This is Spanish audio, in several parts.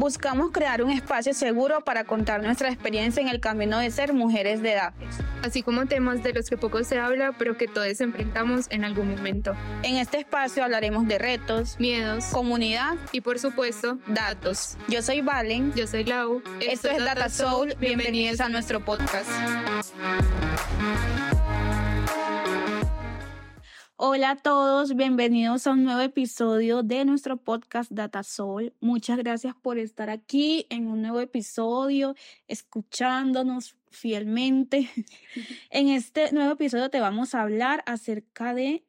Buscamos crear un espacio seguro para contar nuestra experiencia en el camino de ser mujeres de edad. Así como temas de los que poco se habla, pero que todos enfrentamos en algún momento. En este espacio hablaremos de retos, miedos, comunidad y por supuesto, datos. Yo soy Valen. Yo soy Lau. Esto, es Data Soul. Bienvenidos a nuestro podcast. Hola a todos, bienvenidos a un nuevo episodio de nuestro podcast Data Soul. Muchas gracias por estar aquí en un nuevo episodio, escuchándonos fielmente. en este nuevo episodio te vamos a hablar acerca de,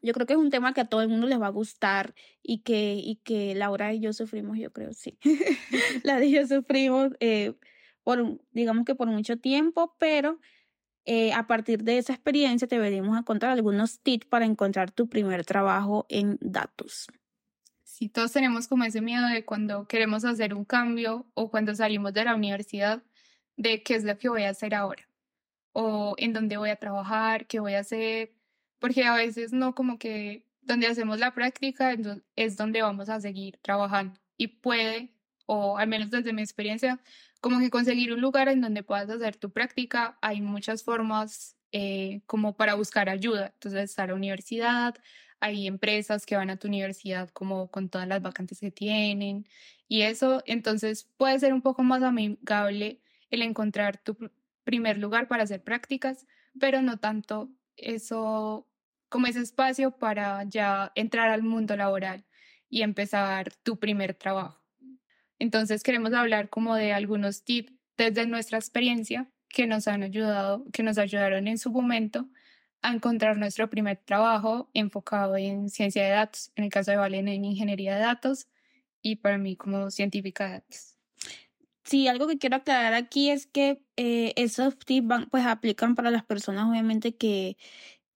yo creo que es un tema que a todo el mundo les va a gustar y que, y que Laura y yo sufrimos, yo creo, sí. La de yo sufrimos eh, por, digamos que por mucho tiempo, pero eh, a partir de esa experiencia te veremos encontrar algunos tips para encontrar tu primer trabajo en datos. Sí, todos tenemos como ese miedo de cuando queremos hacer un cambio o cuando salimos de la universidad, de qué es lo que voy a hacer ahora o en dónde voy a trabajar, qué voy a hacer, porque a veces no como que donde hacemos la práctica es donde vamos a seguir trabajando y puede, o al menos desde mi experiencia, como que conseguir un lugar en donde puedas hacer tu práctica. Hay muchas formas eh, como para buscar ayuda. Entonces está la universidad, hay empresas que van a tu universidad como con todas las vacantes que tienen y eso, entonces puede ser un poco más amigable el encontrar tu primer lugar para hacer prácticas, pero no tanto eso como ese espacio para ya entrar al mundo laboral y empezar tu primer trabajo. Entonces queremos hablar como de algunos tips desde nuestra experiencia que nos han ayudado, que nos ayudaron en su momento a encontrar nuestro primer trabajo enfocado en ciencia de datos, en el caso de Valen en ingeniería de datos y para mí como científica de datos. Sí, algo que quiero aclarar aquí es que eh, esos tips van, pues aplican para las personas obviamente que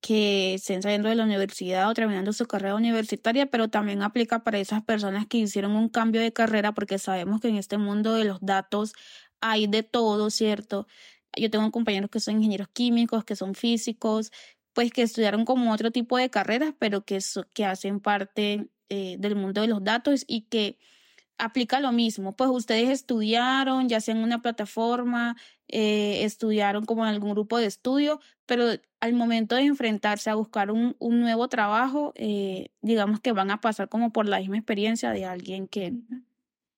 que estén saliendo de la universidad o terminando su carrera universitaria, pero también aplica para esas personas que hicieron un cambio de carrera, porque sabemos que en este mundo de los datos hay de todo, ¿cierto? Yo tengo compañeros que son ingenieros químicos, que son físicos, pues que estudiaron como otro tipo de carreras, pero que, que hacen parte eh, del mundo de los datos y que aplica lo mismo. Pues ustedes estudiaron, ya sea en una plataforma, eh, estudiaron como en algún grupo de estudio, pero al momento de enfrentarse a buscar un, un nuevo trabajo, eh, digamos que van a pasar como por la misma experiencia de alguien que...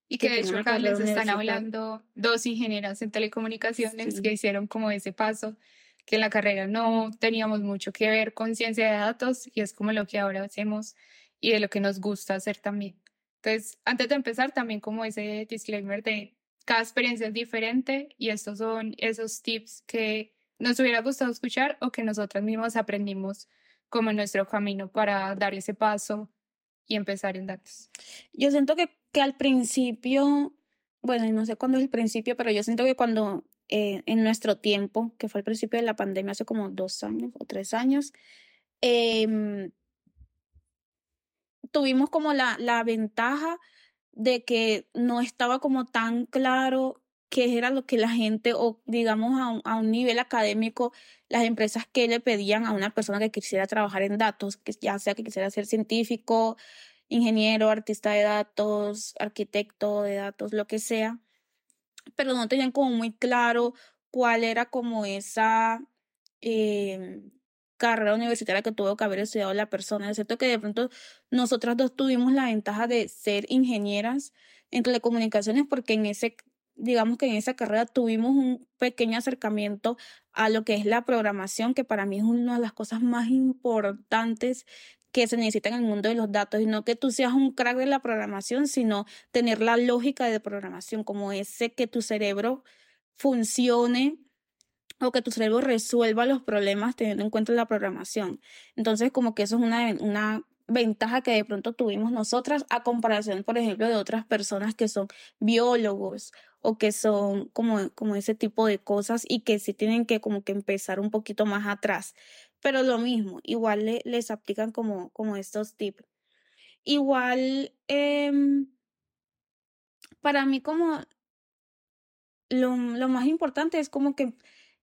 Y que, de hecho acá les están hablando dos ingenieras en telecomunicaciones que hicieron como ese paso, que en la carrera no teníamos mucho que ver con ciencia de datos y es como lo que ahora hacemos y de lo que nos gusta hacer también. Entonces, antes de empezar, también como ese disclaimer de cada experiencia es diferente y estos son esos tips que nos hubiera gustado escuchar o que nosotras mismos aprendimos como en nuestro camino para dar ese paso y empezar en datos. Yo siento que, que al principio, bueno, no sé cuándo es el principio, pero yo siento que cuando eh, en nuestro tiempo, que fue el principio de la pandemia hace como dos años o tres años, eh, tuvimos como la, la ventaja de que no estaba como tan claro qué era lo que la gente, o digamos a un, a un, nivel académico, las empresas que le pedían a una persona que quisiera trabajar en datos, que ya sea que quisiera ser científico, ingeniero, artista de datos, arquitecto de datos, lo que sea, pero no tenían como muy claro cuál era como esa eh, carrera universitaria que tuvo que haber estudiado la persona. Es cierto que de pronto nosotras dos tuvimos la ventaja de ser ingenieras en telecomunicaciones porque en ese, digamos que en esa carrera tuvimos un pequeño acercamiento a lo que es la programación, que para mí es una de las cosas más importantes que se necesita en el mundo de los datos y no que tú seas un crack de la programación, sino tener la lógica de programación, como ese que tu cerebro funcione que tu cerebro resuelva los problemas teniendo en cuenta la programación. Entonces, como que eso es una, una ventaja que de pronto tuvimos nosotras a comparación, por ejemplo, de otras personas que son biólogos o que son como, como ese tipo de cosas y que sí tienen que como que empezar un poquito más atrás. Pero lo mismo, igual le, les aplican como, como estos tips. Igual, eh, para mí como lo, lo más importante es como que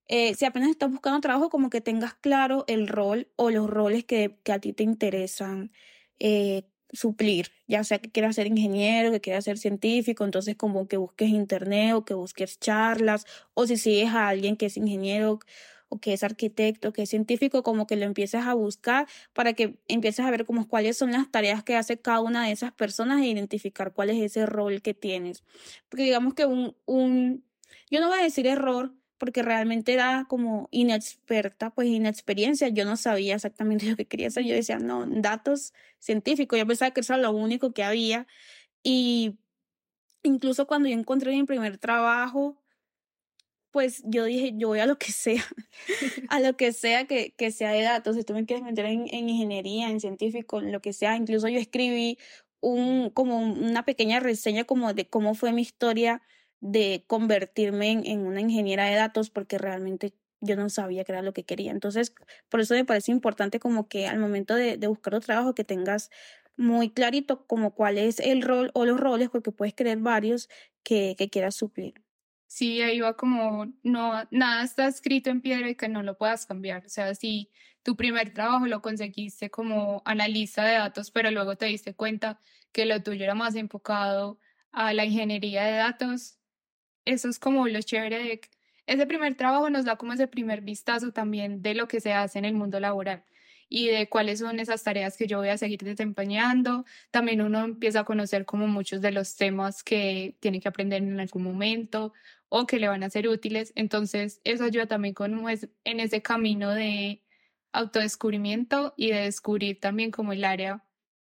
eh, si apenas estás buscando trabajo, como que tengas claro el rol o los roles que, que a ti te interesan, eh, suplir, ya sea que quieras ser ingeniero, que quieras ser científico, entonces como que busques internet o que busques charlas, o si sigues a alguien que es ingeniero o que es arquitecto, que es científico, como que lo empieces a buscar para que empieces a ver como cuáles son las tareas que hace cada una de esas personas e identificar cuál es ese rol que tienes. Porque digamos que un, un yo no voy a decir error, porque realmente era como inexperta, pues inexperiencia. Yo no sabía exactamente lo que quería hacer. Yo decía, no, datos científicos. Yo pensaba que eso era lo único que había. Y incluso cuando yo encontré mi primer trabajo, pues yo dije, yo voy a lo que sea, a lo que sea que, que sea de datos. Si tú me quieres meter en, en ingeniería, en científico, en lo que sea. Incluso yo escribí un, como una pequeña reseña como de cómo fue mi historia de convertirme en, una ingeniera de datos porque realmente yo no sabía qué era lo que quería. Entonces, por eso me parece importante como que al momento de, buscar un trabajo que tengas muy clarito como cuál es el rol o los roles, porque puedes querer varios que, que quieras suplir. Sí, ahí va como, no, nada está escrito en piedra y que no lo puedas cambiar. O sea, si tu primer trabajo lo conseguiste como analista de datos, pero luego te diste cuenta que lo tuyo era más enfocado a la ingeniería de datos, eso es como lo chévere de ese primer trabajo nos da como ese primer vistazo también de lo que se hace en el mundo laboral y de cuáles son esas tareas que yo voy a seguir desempeñando. También uno empieza a conocer como muchos de los temas que tiene que aprender en algún momento o que le van a ser útiles. Entonces, eso ayuda también con, en ese camino de autodescubrimiento y de descubrir también como el área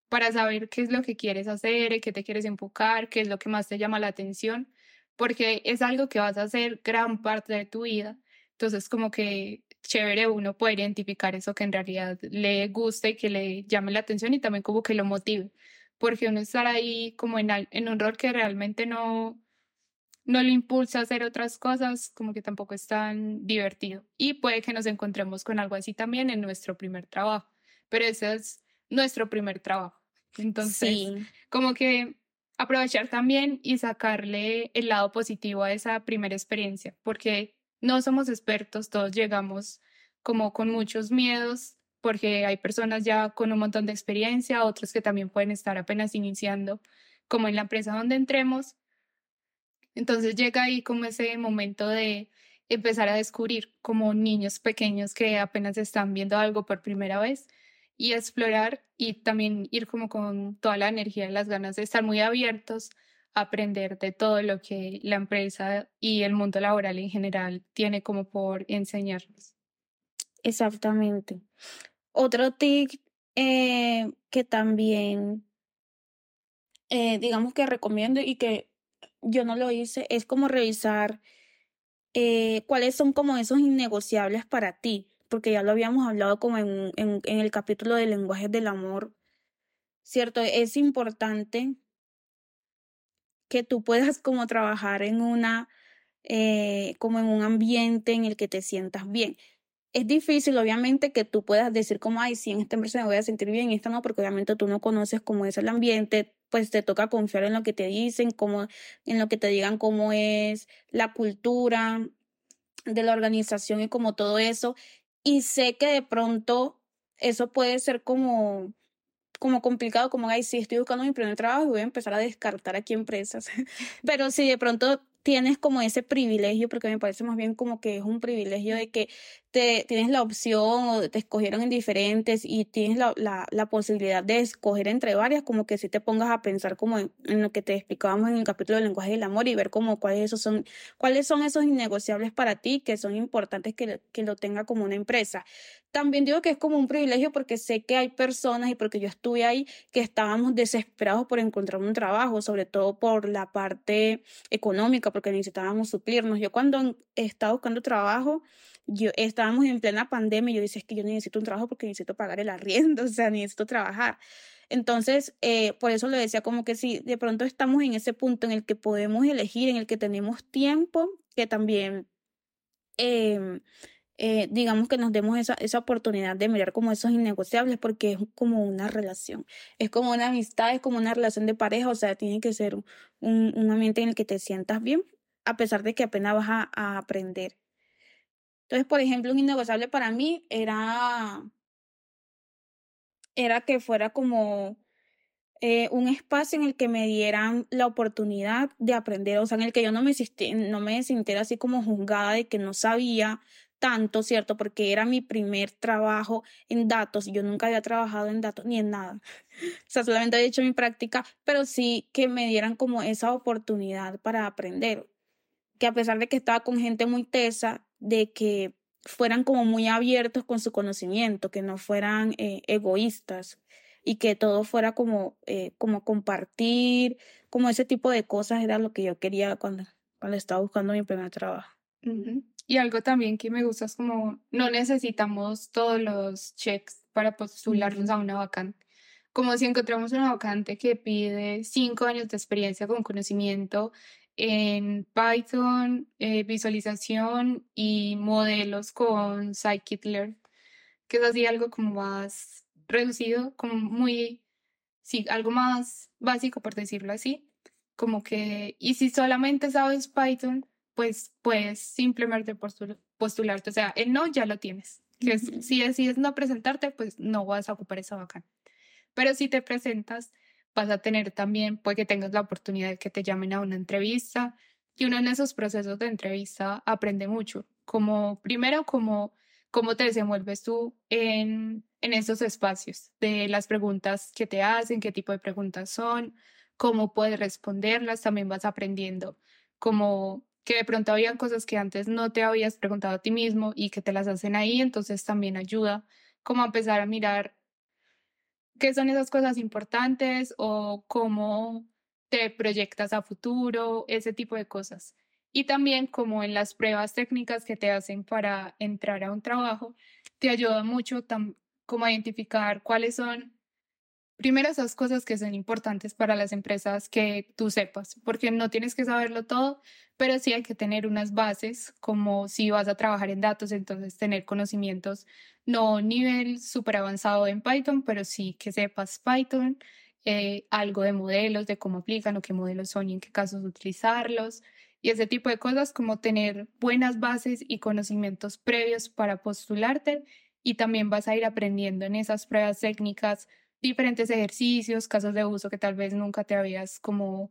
para saber qué es lo que quieres hacer, qué te quieres enfocar, qué es lo que más te llama la atención porque es algo que vas a hacer gran parte de tu vida. Entonces, como que chévere uno poder identificar eso que en realidad le guste y que le llame la atención y también como que lo motive, porque uno estar ahí como en, en un rol que realmente no, no le impulsa a hacer otras cosas, como que tampoco es tan divertido. Y puede que nos encontremos con algo así también en nuestro primer trabajo, pero ese es nuestro primer trabajo. Entonces, como que aprovechar también y sacarle el lado positivo a esa primera experiencia, porque no somos expertos, todos llegamos como con muchos miedos, porque hay personas ya con un montón de experiencia, otros que también pueden estar apenas iniciando, como en la empresa donde entremos. Entonces llega ahí como ese momento de empezar a descubrir como niños pequeños que apenas están viendo algo por primera vez y explorar y también ir como con toda la energía y las ganas de estar muy abiertos a aprender de todo lo que la empresa y el mundo laboral en general tiene como por enseñarnos. Exactamente. Otro tip eh, que también, eh, digamos que recomiendo y que yo no lo hice, es como revisar eh, cuáles son como esos innegociables para ti porque ya lo habíamos hablado como en, en, el capítulo de lenguajes del amor, ¿cierto? Es importante que tú puedas como trabajar en una, eh, como en un ambiente en el que te sientas bien. Es difícil, obviamente, que tú puedas decir como, ay, sí, en esta empresa me voy a sentir bien, en esta no, porque obviamente tú no conoces cómo es el ambiente, pues te toca confiar en lo que te dicen, como, en lo que te digan cómo es la cultura de la organización y como todo eso. Y sé que de pronto eso puede ser como, como complicado, como, ay, sí, estoy buscando mi primer trabajo y voy a empezar a descartar aquí empresas. Pero si de pronto tienes como ese privilegio, porque me parece más bien como que es un privilegio de que te tienes la opción o te escogieron en diferentes y tienes la, la, posibilidad de escoger entre varias, como que si te pongas a pensar como en, lo que te explicábamos en el capítulo del lenguaje del amor y ver como cuáles esos son, cuáles son esos innegociables para ti que son importantes que, que lo tenga como una empresa. También digo que es como un privilegio porque sé que hay personas y porque yo estuve ahí que estábamos desesperados por encontrar un trabajo, sobre todo por la parte económica, porque necesitábamos suplirnos. Yo cuando estaba buscando trabajo, yo estábamos en plena pandemia y yo decía, es que yo necesito un trabajo porque necesito pagar el arriendo, o sea, necesito trabajar. Entonces, eh, por eso le decía como que si de pronto estamos en ese punto en el que podemos elegir, en el que tenemos tiempo, que también eh, eh, digamos que nos demos esa, esa oportunidad de mirar como esos innegociables porque es como una relación, es como una amistad, es como una relación de pareja, o sea, tiene que ser un, un ambiente en el que te sientas bien, a pesar de que apenas vas a, aprender. Entonces, por ejemplo, un innegociable para mí era, era que fuera como eh, un espacio en el que me dieran la oportunidad de aprender, o sea, en el que yo no me, no me sintiera así como juzgada de que no sabía tanto, ¿cierto? Porque era mi primer trabajo en datos yo nunca había trabajado en datos ni en nada. O sea, solamente había hecho mi práctica, pero sí que me dieran como esa oportunidad para aprender. Que a pesar de que estaba con gente muy tesa, de que fueran como muy abiertos con su conocimiento, que no fueran eh, egoístas y que todo fuera como, eh, como compartir, como ese tipo de cosas era lo que yo quería cuando, cuando estaba buscando mi primer trabajo. Y algo también que me gusta es como no necesitamos todos los checks para postularnos a una vacante. Como si encontramos una vacante que pide cinco años de experiencia con conocimiento en Python, eh, visualización y modelos con scikit-learn, que es así algo como más reducido, como muy, sí, algo más básico por decirlo así, como que, y si solamente sabes Python, pues puedes simplemente postularte, o sea, el no ya lo tienes. Que si decides no presentarte, pues no vas a ocupar esa vacante. Pero si te presentas, vas a tener también, puede que tengas la oportunidad de que te llamen a una entrevista y uno en esos procesos de entrevista aprende mucho, como primero como cómo te desenvuelves tú en, en esos espacios, de las preguntas que te hacen, qué tipo de preguntas son, cómo puedes responderlas, también vas aprendiendo como que de pronto habían cosas que antes no te habías preguntado a ti mismo y que te las hacen ahí, entonces también ayuda como a empezar a mirar qué son esas cosas importantes o cómo te proyectas a futuro, ese tipo de cosas. Y también como en las pruebas técnicas que te hacen para entrar a un trabajo, te ayuda mucho como a identificar cuáles son primero esas cosas que son importantes para las empresas que tú sepas, porque no tienes que saberlo todo, pero sí hay que tener unas bases, como si vas a trabajar en datos, entonces tener conocimientos, no nivel súper avanzado en Python, pero sí que sepas Python, eh, algo de modelos, de cómo aplican o qué modelos son y en qué casos utilizarlos, y ese tipo de cosas como tener buenas bases y conocimientos previos para postularte y también vas a ir aprendiendo en esas pruebas técnicas diferentes ejercicios, casos de uso que tal vez nunca te habías como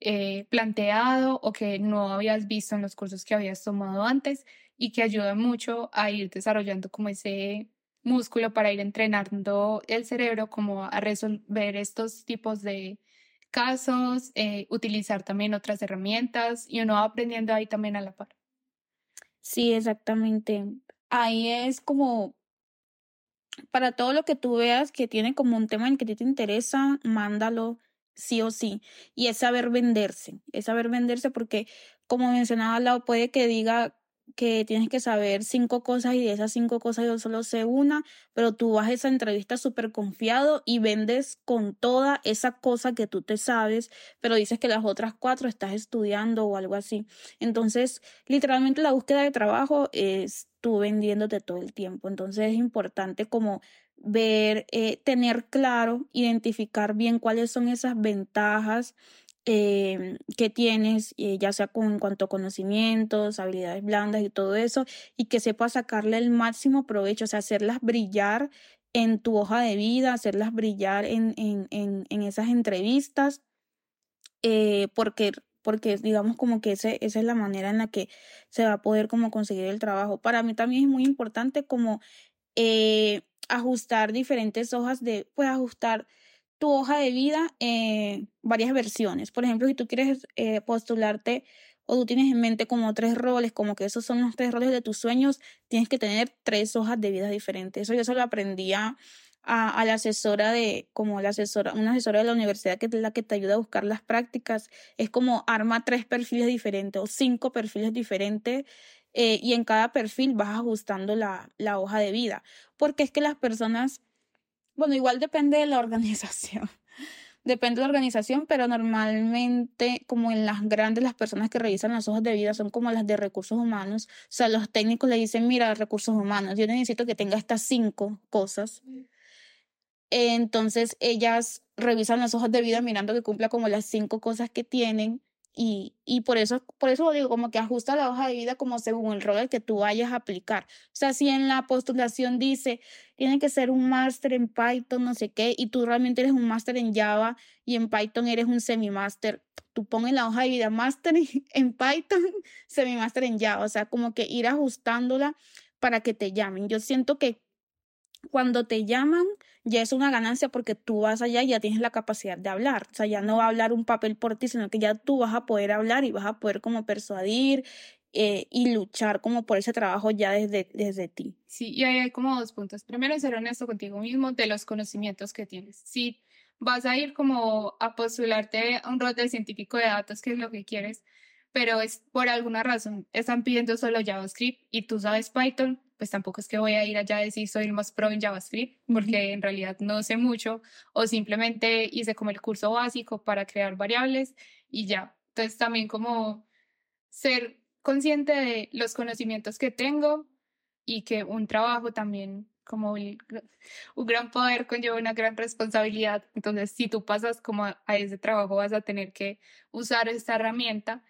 eh, planteado o que no habías visto en los cursos que habías tomado antes y que ayuda mucho a ir desarrollando como ese músculo para ir entrenando el cerebro como a resolver estos tipos de casos, eh, utilizar también otras herramientas y uno aprendiendo ahí también a la par. Sí, exactamente. Ahí es como para todo lo que tú veas que tiene como un tema en que te interesa, mándalo sí o sí. Y es saber venderse, es saber venderse porque, como mencionaba lado, puede que diga que tienes que saber cinco cosas y de esas cinco cosas yo solo sé una, pero tú vas a esa entrevista súper confiado y vendes con toda esa cosa que tú te sabes, pero dices que las otras cuatro estás estudiando o algo así. Entonces, literalmente la búsqueda de trabajo es tú vendiéndote todo el tiempo. Entonces es importante como ver, eh, tener claro, identificar bien cuáles son esas ventajas eh, que tienes, eh, ya sea con, en cuanto a conocimientos, habilidades blandas y todo eso, y que sepas sacarle el máximo provecho, o sea, hacerlas brillar en tu hoja de vida, hacerlas brillar en, en, en, en esas entrevistas, eh, porque, porque digamos como que ese, esa es la manera en la que se va a poder como conseguir el trabajo. Para mí también es muy importante como eh, ajustar diferentes hojas de, pues ajustar tu hoja de vida en varias versiones. Por ejemplo, si tú quieres eh, postularte o tú tienes en mente como tres roles, como que esos son los tres roles de tus sueños, tienes que tener tres hojas de vida diferentes. Eso yo se lo aprendía a, a, la asesora de, como la asesora, una asesora de la universidad que es la que te ayuda a buscar las prácticas. Es como arma tres perfiles diferentes o cinco perfiles diferentes eh, y en cada perfil vas ajustando la, la hoja de vida. Porque es que las personas bueno, igual depende de la organización. Depende de la organización, pero normalmente, como en las grandes, las personas que revisan las hojas de vida son como las de recursos humanos. O sea, los técnicos le dicen, mira, recursos humanos, yo necesito que tenga estas cinco cosas. Entonces, ellas revisan las hojas de vida mirando que cumpla como las cinco cosas que tienen Y, y por eso, por eso digo, como que ajusta la hoja de vida como según el rol que tú vayas a aplicar. O sea, si en la postulación dice, tiene que ser un máster en Python, no sé qué, y tú realmente eres un máster en Java y en Python eres un semi-máster, tú pones la hoja de vida máster en Python, semi-máster en Java. O sea, como que ir ajustándola para que te llamen. Yo siento que cuando te llaman, ya es una ganancia porque tú vas allá y ya tienes la capacidad de hablar. O sea, ya no va a hablar un papel por ti, sino que ya tú vas a poder hablar y vas a poder como persuadir eh, y luchar como por ese trabajo ya desde, desde ti. Sí, y ahí hay como dos puntos. Primero, ser honesto contigo mismo de los conocimientos que tienes. Si vas a ir como a postularte a un rol de científico de datos, que es lo que quieres, pero es por alguna razón, están pidiendo solo JavaScript y tú sabes Python, pues tampoco es que voy a ir allá a decir soy el más pro en JavaScript, porque en realidad no sé mucho, o simplemente hice como el curso básico para crear variables y ya. Entonces también como ser consciente de los conocimientos que tengo y que un trabajo también como un gran poder conlleva una gran responsabilidad. Entonces, si tú pasas como a, a ese trabajo, vas a tener que usar esta herramienta,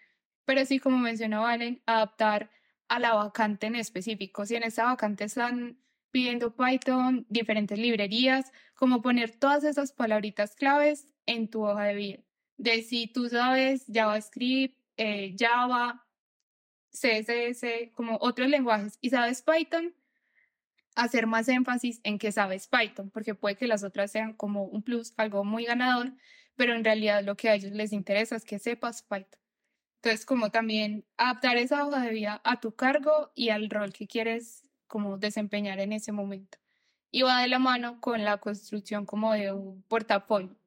pero sí, como mencionó Valen, adaptar a la vacante en específico. Si en esta vacante están pidiendo Python, diferentes librerías, como poner todas esas palabritas claves en tu hoja de vida. De si tú sabes JavaScript, eh, Java, CSS, como otros lenguajes y sabes Python, hacer más énfasis en que sabes Python, porque puede que las otras sean como un plus, algo muy ganador, pero en realidad lo que a ellos les interesa es que sepas Python. Entonces, como también adaptar esa hoja de vida a tu cargo y al rol que quieres como desempeñar en ese momento. Y va de la mano con la construcción como de un portafolio.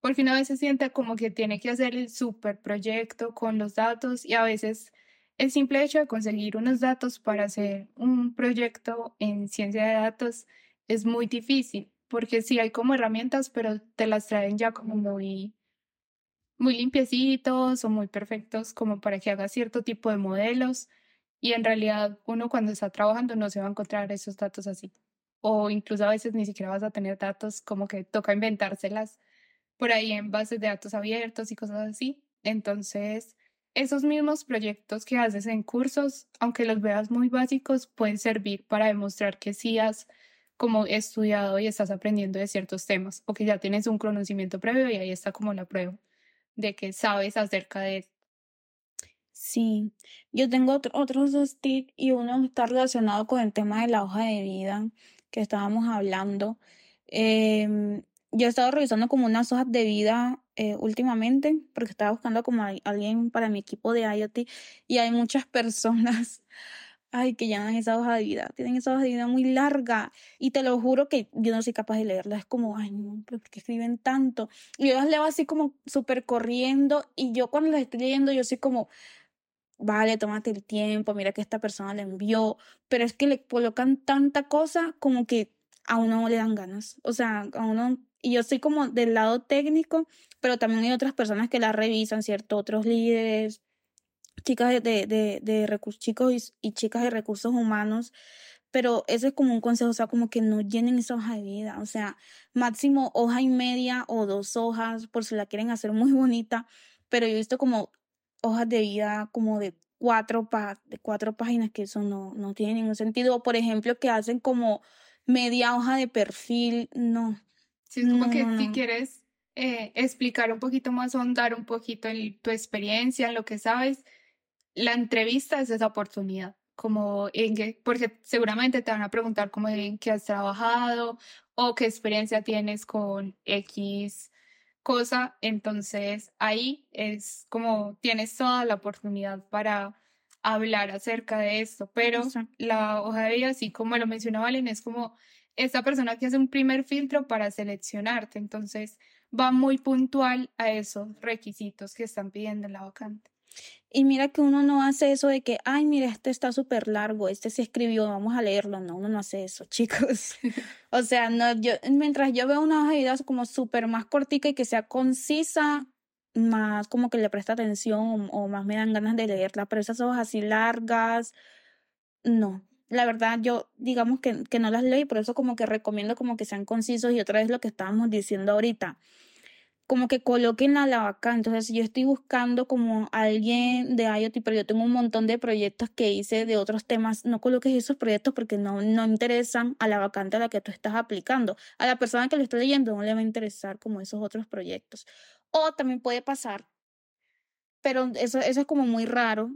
Porque una vez se siente como que tiene que hacer el super proyecto con los datos y a veces el simple hecho de conseguir unos datos para hacer un proyecto en ciencia de datos es muy difícil, porque sí hay como herramientas, pero te las traen ya como muy muy limpiecitos o muy perfectos como para que haga cierto tipo de modelos y en realidad uno cuando está trabajando no se va a encontrar esos datos así o incluso a veces ni siquiera vas a tener datos como que toca inventárselas por ahí en bases de datos abiertos y cosas así. Entonces, esos mismos proyectos que haces en cursos, aunque los veas muy básicos, pueden servir para demostrar que sí has como estudiado y estás aprendiendo de ciertos temas o que ya tienes un conocimiento previo y ahí está como la prueba de que sabes acerca de esto. Sí, yo tengo otros dos tips y uno está relacionado con el tema de la hoja de vida que estábamos hablando. Em, yo he estado revisando como unas hojas de vida eh, últimamente porque estaba buscando como alguien para mi equipo de IoT y hay muchas personas ay, que llenan esa hoja de vida, tienen esa hoja de vida muy larga y te lo juro que yo no soy capaz de leerla, es como, ay, no, ¿por qué escriben tanto? Y yo las leo así como súper corriendo y yo cuando las estoy leyendo yo soy como, vale, tómate el tiempo, mira que esta persona le envió, pero es que le colocan tanta cosa como que a uno no le dan ganas, o sea, a uno, y yo soy como del lado técnico, pero también hay otras personas que la revisan, ¿cierto? Otros líderes, chicas de, de, de recursos, chicos y, chicas de recursos humanos, pero eso es como un consejo, o sea, como que no llenen esa hoja de vida, o sea, máximo hoja y media o dos hojas, por si la quieren hacer muy bonita, pero yo he visto como hojas de vida como de cuatro, pa de cuatro páginas que eso no, no tiene ningún sentido, o por ejemplo, que hacen como media hoja de perfil, no. Sí, es como que si quieres eh, explicar un poquito más, ahondar un poquito en tu experiencia, en lo que sabes, la entrevista es esa oportunidad, como en que, porque seguramente te van a preguntar cómo en qué has trabajado o qué experiencia tienes con X cosa, entonces ahí es como tienes toda la oportunidad para hablar acerca de esto, pero la hoja de vida, así como lo mencionaba Valen, es como esta persona que hace un primer filtro para seleccionarte, entonces va muy puntual a esos requisitos que están pidiendo en la vacante. Y mira que uno no hace eso de que, ay, mira, este está súper largo, este se escribió, vamos a leerlo. No, uno no hace eso, chicos. o sea, no, yo, mientras yo veo una hoja de ideas como súper más cortica y que sea concisa, más como que le presta atención o, más me dan ganas de leerla, pero esas hojas así largas, no. La verdad, yo digamos que, que no las leo y por eso como que recomiendo como que sean concisos y otra vez lo que estábamos diciendo ahorita como que coloquen la vacante. Entonces, yo estoy buscando como alguien de IoT, pero yo tengo un montón de proyectos que hice de otros temas. No coloques esos proyectos porque no, no interesan a la vacante a la que tú estás aplicando. A la persona que lo está leyendo no le va a interesar como esos otros proyectos. O también puede pasar, pero eso, eso es como muy raro,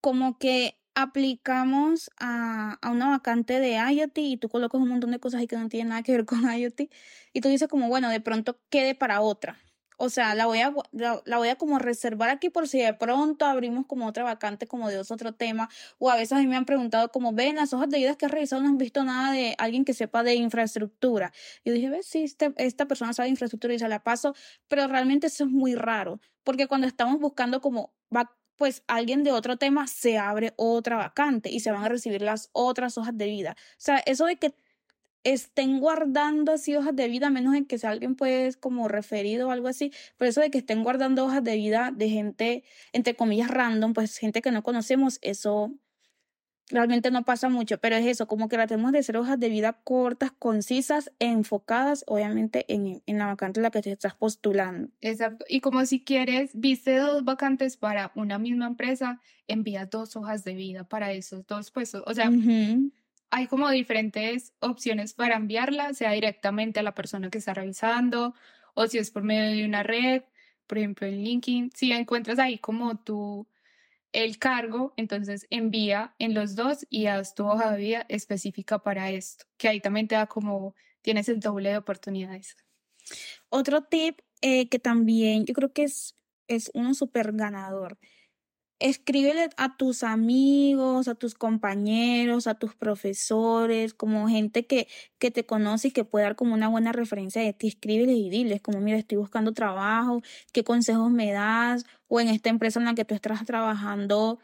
como que aplicamos a, a, una vacante de IoT y tú colocas un montón de cosas y que no tienen nada que ver con IoT y tú dices como, bueno, de pronto quede para otra. O sea, la voy a, la, voy a como reservar aquí por si de pronto abrimos como otra vacante como de otro tema. O a veces a mí me han preguntado como, ven, las hojas de vida que has revisado no han visto nada de alguien que sepa de infraestructura. Yo dije, ves, sí, este, esta persona sabe de infraestructura y se la paso, pero realmente eso es muy raro. Porque cuando estamos buscando como pues alguien de otro tema se abre otra vacante y se van a recibir las otras hojas de vida. O sea, eso de que estén guardando así hojas de vida, menos en que sea alguien pues como referido o algo así, pero eso de que estén guardando hojas de vida de gente, entre comillas, random, pues gente que no conocemos, eso realmente no pasa mucho, pero es eso, como que tratemos de hacer hojas de vida cortas, concisas, enfocadas, obviamente, en, en la vacante en la que te estás postulando. Exacto. Y como si quieres, viste dos vacantes para una misma empresa, envía dos hojas de vida para esos dos puestos. O sea, hay como diferentes opciones para enviarla, sea directamente a la persona que está revisando o si es por medio de una red, por ejemplo, en LinkedIn. Si encuentras ahí como tu el cargo, entonces envía en los dos y haz tu hoja de vida específica para esto, que ahí también te da como, tienes el doble de oportunidades. Otro tip eh, que también yo creo que es, es uno súper ganador escríbele a tus amigos, a tus compañeros, a tus profesores, como gente que, que te conoce y que puede dar como una buena referencia de ti. Escríbeles y diles como, mira, estoy buscando trabajo, qué consejos me das, o en esta empresa en la que tú estás trabajando,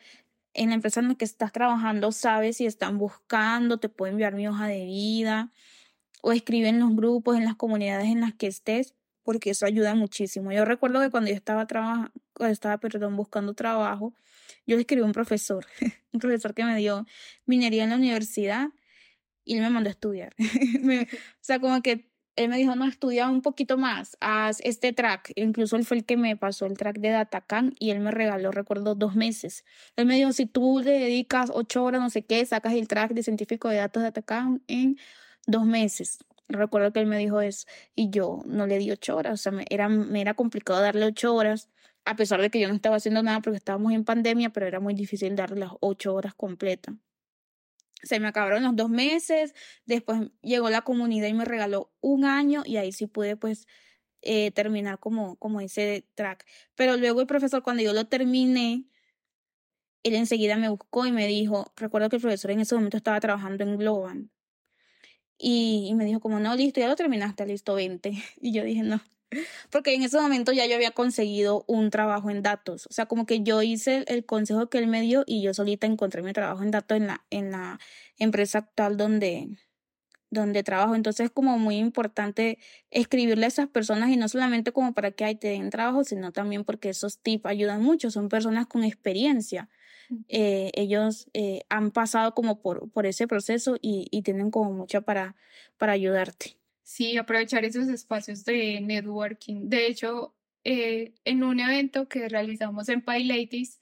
en la empresa en la que estás trabajando, sabes si están buscando, te puedo enviar mi hoja de vida, o escribe en los grupos, en las comunidades en las que estés, porque eso ayuda muchísimo. Yo recuerdo que cuando yo estaba trabajando, estaba, perdón, buscando trabajo, yo le escribí a un profesor, un profesor que me dio minería en la universidad y él me mandó a estudiar. o sea, como que él me dijo, no, estudia un poquito más, haz este track. Incluso él fue el que me pasó el track de Datacam y él me regaló, recuerdo, dos meses. Él me dijo, si tú le dedicas ocho horas, no sé qué, sacas el track de científico de datos de Datacam en dos meses. Recuerdo que él me dijo eso y yo no le di ocho horas, o sea, me era, me era complicado darle ocho horas a pesar de que yo no estaba haciendo nada porque estábamos en pandemia, pero era muy difícil darle las ocho horas completas. Se me acabaron los dos meses, después llegó la comunidad y me regaló un año y ahí sí pude pues eh, terminar como, como ese track. Pero luego el profesor, cuando yo lo terminé, él enseguida me buscó y me dijo, recuerdo que el profesor en ese momento estaba trabajando en Globan. Y, me dijo como, no, listo, ya lo terminaste, listo, 20. Y yo dije, no, porque en ese momento ya yo había conseguido un trabajo en datos. O sea, como que yo hice el, consejo que él me dio y yo solita encontré mi trabajo en datos en la, en la empresa actual donde, donde trabajo. Entonces es como muy importante escribirle a esas personas y no solamente como para que ahí te den trabajo, sino también porque esos tips ayudan mucho. Son personas con experiencia. Eh, ellos eh, han pasado como por, por ese proceso y, tienen como mucho para, para ayudarte. Sí, aprovechar esos espacios de networking. De hecho, eh, en un evento que realizamos en PyLadies,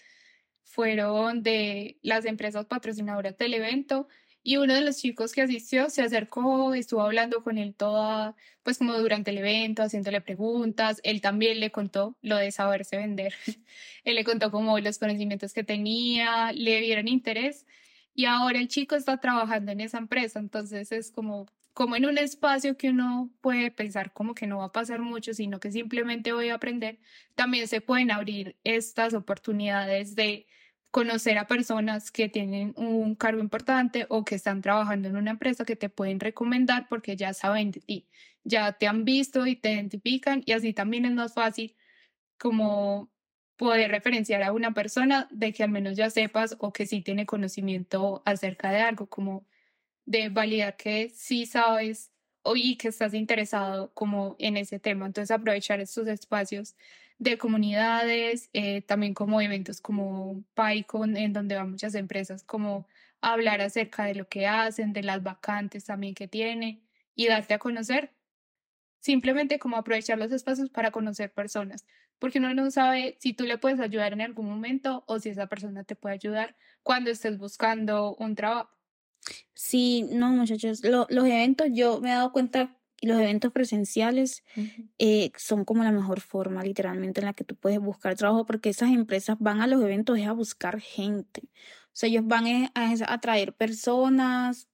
fueron de las empresas patrocinadoras del evento y uno de los chicos que asistió se acercó, estuvo hablando con él toda, pues como durante el evento, haciéndole preguntas. Él también le contó lo de saberse vender. él le contó como los conocimientos que tenía, le dieron interés y ahora el chico está trabajando en esa empresa. Entonces es como como en un espacio que uno puede pensar como que no va a pasar mucho, sino que simplemente voy a aprender, también se pueden abrir estas oportunidades de conocer a personas que tienen un cargo importante o que están trabajando en una empresa que te pueden recomendar porque ya saben de ti, ya te han visto y te identifican y así también es más fácil como poder referenciar a una persona de que al menos ya sepas o que sí tiene conocimiento acerca de algo, como de validar que sí sabes y que estás interesado como en ese tema. Entonces aprovechar estos espacios de comunidades, eh, también como eventos como PyCon, en donde van muchas empresas, como hablar acerca de lo que hacen, de las vacantes también que tiene y darte a conocer. simplemente como aprovechar los espacios para conocer personas, porque uno no sabe si tú le puedes ayudar en algún momento o si esa persona te puede ayudar cuando estés buscando un trabajo. Sí, no, muchachos, los eventos, yo me he dado cuenta, los eventos presenciales eh, son como la mejor forma, literalmente, en la que tú puedes buscar trabajo, porque esas empresas van a los eventos a buscar gente. O sea, ellos van a atraer personas,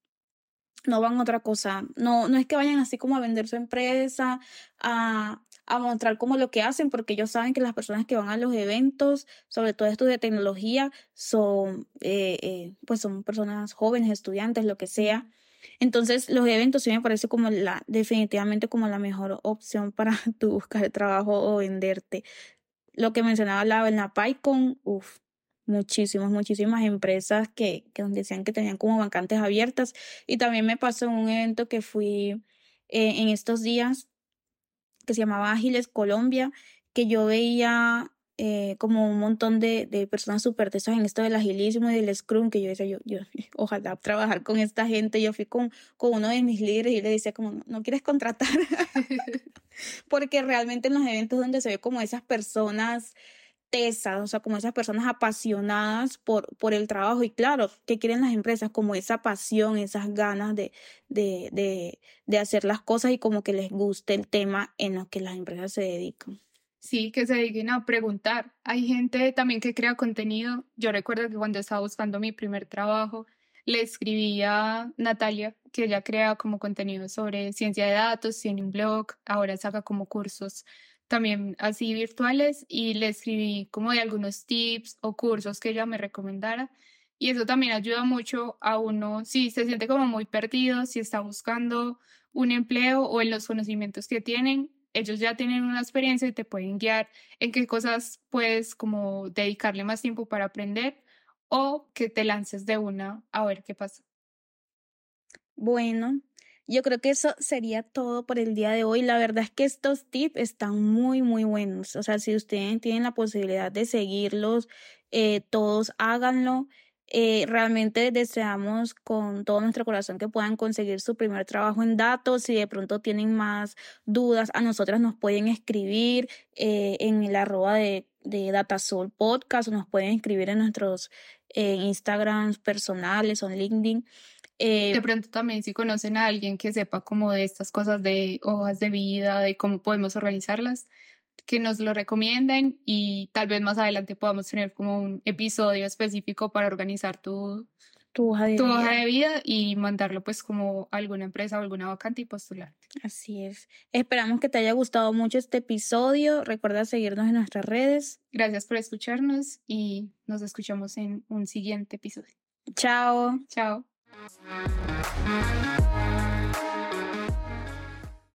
no van a otra cosa. No, no es que vayan así como a vender su empresa, a, a mostrar como lo que hacen, porque ellos saben que las personas que van a los eventos, sobre todo estos de tecnología, son, eh, eh, pues son personas jóvenes, estudiantes, lo que sea. Entonces, los eventos sí me parece como la, definitivamente como la mejor opción para tú buscar trabajo o venderte. Lo que mencionaba la, en PyCon, uff, muchísimas, muchísimas empresas que, que decían que tenían como vacantes abiertas. Y también me pasó un evento que fui eh, en estos días que se llamaba Ágiles Colombia, que yo veía eh, como un montón de, de personas súper tesas en esto del agilismo y del scrum, que yo decía, yo, yo, ojalá trabajar con esta gente. Yo fui con, con uno de mis líderes y le decía como, no quieres contratar, porque realmente en los eventos donde se ve como esas personas o sea, como esas personas apasionadas por, por el trabajo. Y claro, ¿qué quieren las empresas? Como esa pasión, esas ganas de, de, de, de hacer las cosas y como que les guste el tema en lo que las empresas se dedican. Sí, que se dediquen a preguntar. Hay gente también que crea contenido. Yo recuerdo que cuando estaba buscando mi primer trabajo, le escribí a Natalia, que ella crea como contenido sobre ciencia de datos, tiene un blog, ahora saca como cursos también así virtuales y le escribí como de algunos tips o cursos que ella me recomendara. Y eso también ayuda mucho a uno si se siente como muy perdido, si está buscando un empleo o en los conocimientos que tienen, ellos ya tienen una experiencia y te pueden guiar en qué cosas puedes como dedicarle más tiempo para aprender o que te lances de una a ver qué pasa. Bueno, yo creo que eso sería todo por el día de hoy. La verdad es que estos tips están muy, muy buenos. O sea, si ustedes tienen la posibilidad de seguirlos, eh, todos háganlo. Eh, realmente deseamos con todo nuestro corazón que puedan conseguir su primer trabajo en datos. Si de pronto tienen más dudas, a nosotras nos pueden escribir eh, en el arroba de, de Datasol Podcast o nos pueden escribir en nuestros Instagrams personales o en LinkedIn. Eh, de pronto también si conocen a alguien que sepa como de estas cosas de hojas de vida, de cómo podemos organizarlas, que nos lo recomienden y tal vez más adelante podamos tener como un episodio específico para organizar tu, tu, hoja, de tu hoja de vida y mandarlo pues como a alguna empresa o alguna vacante y postular. Así es. Esperamos que te haya gustado mucho este episodio. Recuerda seguirnos en nuestras redes. Gracias por escucharnos y nos escuchamos en un siguiente episodio. Chao. Chao.